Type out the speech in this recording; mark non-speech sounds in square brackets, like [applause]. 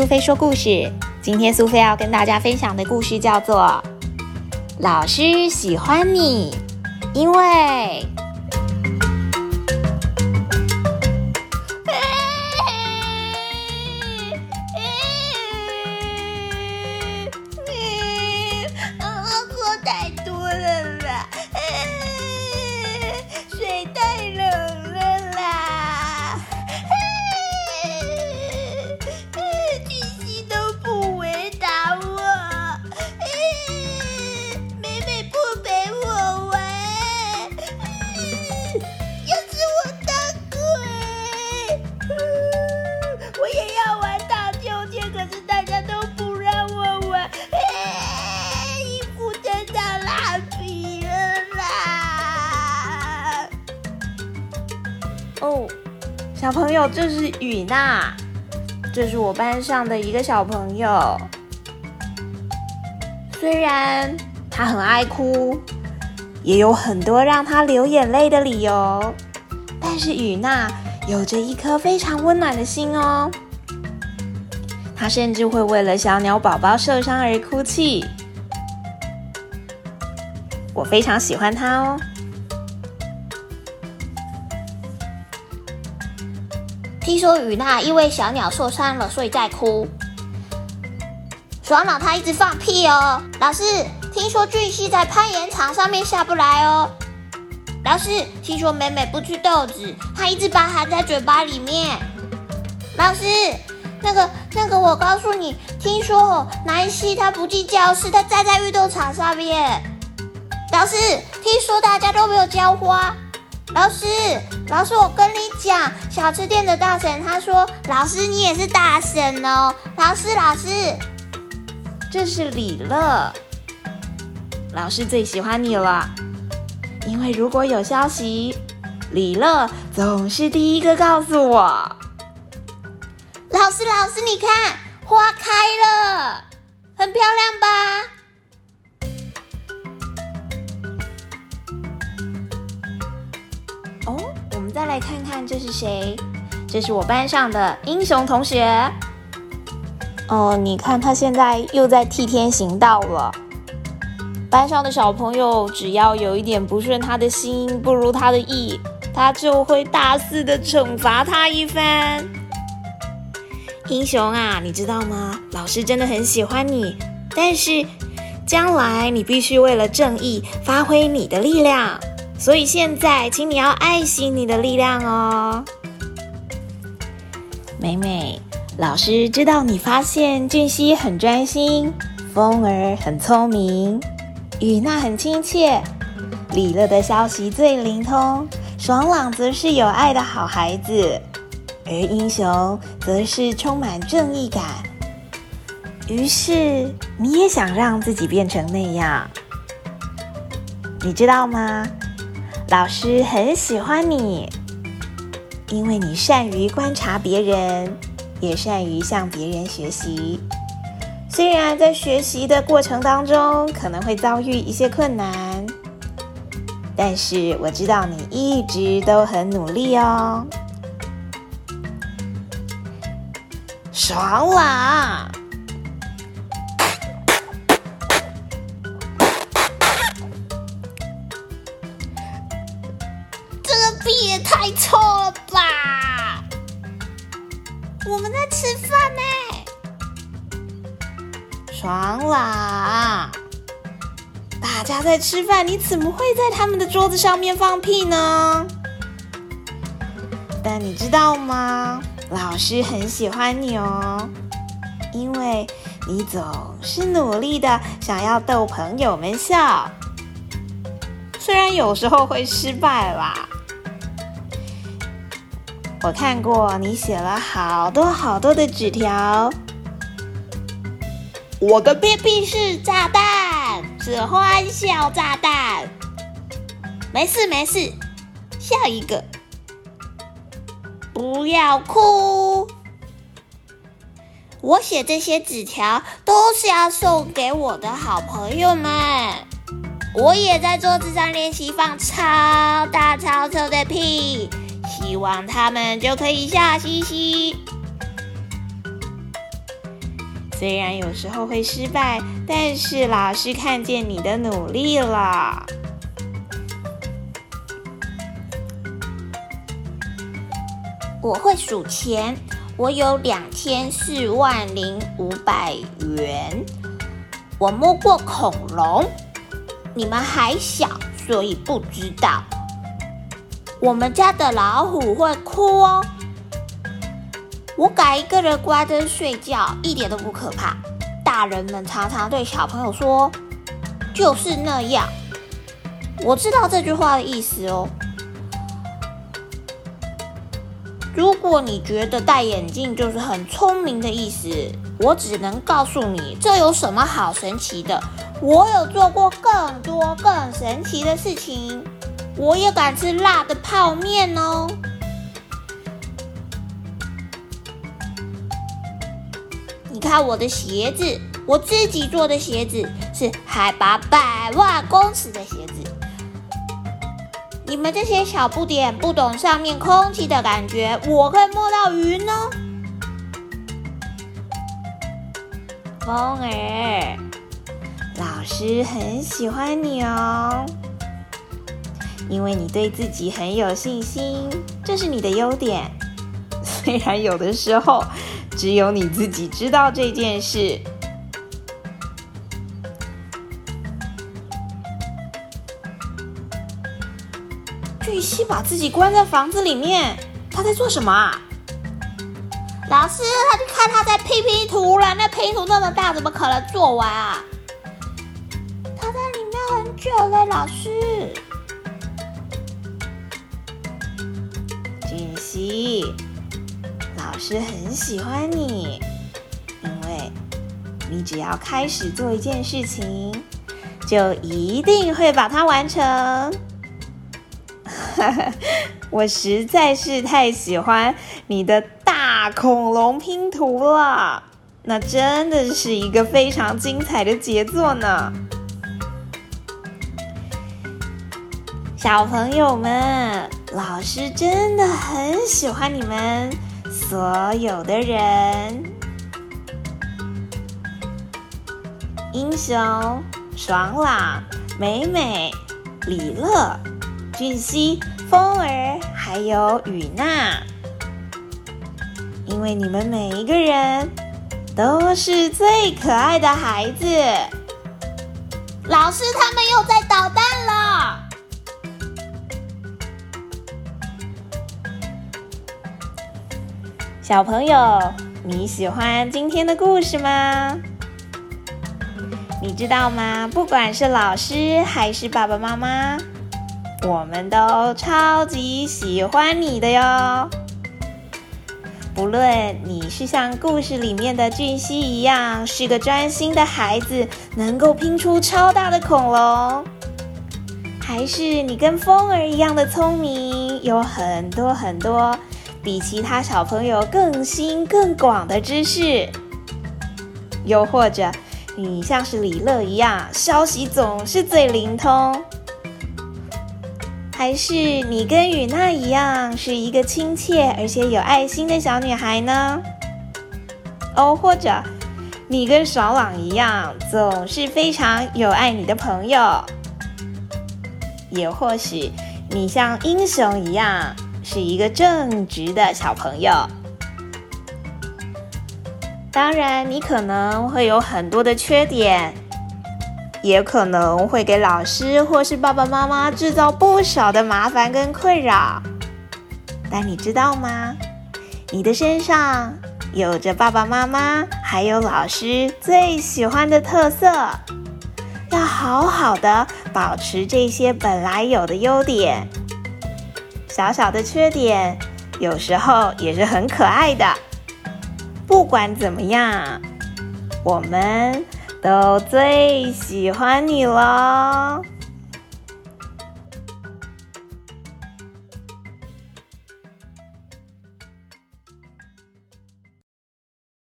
苏菲说故事。今天苏菲要跟大家分享的故事叫做《老师喜欢你》，因为。小朋友，这是雨娜，这是我班上的一个小朋友。虽然他很爱哭，也有很多让他流眼泪的理由，但是雨娜有着一颗非常温暖的心哦。他甚至会为了小鸟宝宝受伤而哭泣，我非常喜欢他哦。听说雨娜因为小鸟受伤了，所以在哭。爽朗他一直放屁哦。老师，听说俊熙在攀岩场上面下不来哦。老师，听说美美不吃豆子，她一直把含在嘴巴里面。老师，那个那个，我告诉你，听说哦南希他不进教室，他站在运动场上面。老师，听说大家都没有浇花。老师，老师，我跟你讲，小吃店的大婶他说，老师你也是大婶哦。老师，老师，这是李乐，老师最喜欢你了，因为如果有消息，李乐总是第一个告诉我。老师，老师，你看花开了，很漂亮吧？来看看这是谁？这是我班上的英雄同学。哦，你看他现在又在替天行道了。班上的小朋友只要有一点不顺他的心，不如他的意，他就会大肆的惩罚他一番。英雄啊，你知道吗？老师真的很喜欢你，但是将来你必须为了正义发挥你的力量。所以现在，请你要爱惜你的力量哦，美美。老师知道你发现俊熙很专心，风儿很聪明，雨娜很亲切，李乐的消息最灵通，爽朗则是有爱的好孩子，而英雄则是充满正义感。于是你也想让自己变成那样，你知道吗？老师很喜欢你，因为你善于观察别人，也善于向别人学习。虽然在学习的过程当中可能会遭遇一些困难，但是我知道你一直都很努力哦。爽啦！屁也太臭了吧！我们在吃饭呢，爽啦！大家在吃饭，你怎么会在他们的桌子上面放屁呢？但你知道吗？老师很喜欢你哦，因为你总是努力的想要逗朋友们笑，虽然有时候会失败啦。我看过你写了好多好多的纸条。我的屁屁是炸弹，是欢笑炸弹。没事没事，笑一个。不要哭。我写这些纸条都是要送给我的好朋友们。我也在桌子上练习放超大超臭的屁。希望他们就可以笑嘻嘻。虽然有时候会失败，但是老师看见你的努力了。我会数钱，我有两千四万零五百元。我摸过恐龙，你们还小，所以不知道。我们家的老虎会哭哦。我敢一个人关灯睡觉，一点都不可怕。大人们常常对小朋友说：“就是那样。”我知道这句话的意思哦。如果你觉得戴眼镜就是很聪明的意思，我只能告诉你，这有什么好神奇的？我有做过更多更神奇的事情，我也敢吃辣的泡面哦。你看我的鞋子，我自己做的鞋子，是海拔百万公尺的鞋子。你们这些小不点不懂上面空气的感觉，我可以摸到云哦。风儿，老师很喜欢你哦，因为你对自己很有信心，这是你的优点。[laughs] 虽然有的时候只有你自己知道这件事。巨蜥把自己关在房子里面，他在做什么啊？老师，他就看他在拼拼图了。那拼图那么大，怎么可能做完啊？他在里面很久了，老师。俊熙，老师很喜欢你，因为你只要开始做一件事情，就一定会把它完成。哈 [laughs] 哈我实在是太喜欢你的大恐龙拼图了，那真的是一个非常精彩的杰作呢。小朋友们，老师真的很喜欢你们所有的人，英雄、爽朗、美美、李乐。俊熙、风儿还有雨娜，因为你们每一个人都是最可爱的孩子。老师，他们又在捣蛋小朋友，你喜欢今天的故事吗？你知道吗？不管是老师还是爸爸妈妈。我们都超级喜欢你的哟！不论你是像故事里面的俊熙一样，是个专心的孩子，能够拼出超大的恐龙，还是你跟风儿一样的聪明，有很多很多比其他小朋友更新更广的知识，又或者你像是李乐一样，消息总是最灵通。还是你跟雨娜一样，是一个亲切而且有爱心的小女孩呢？哦，或者你跟爽朗一样，总是非常有爱你的朋友？也或许你像英雄一样，是一个正直的小朋友？当然，你可能会有很多的缺点。也可能会给老师或是爸爸妈妈制造不少的麻烦跟困扰，但你知道吗？你的身上有着爸爸妈妈还有老师最喜欢的特色，要好好的保持这些本来有的优点。小小的缺点有时候也是很可爱的。不管怎么样，我们。都最喜欢你了。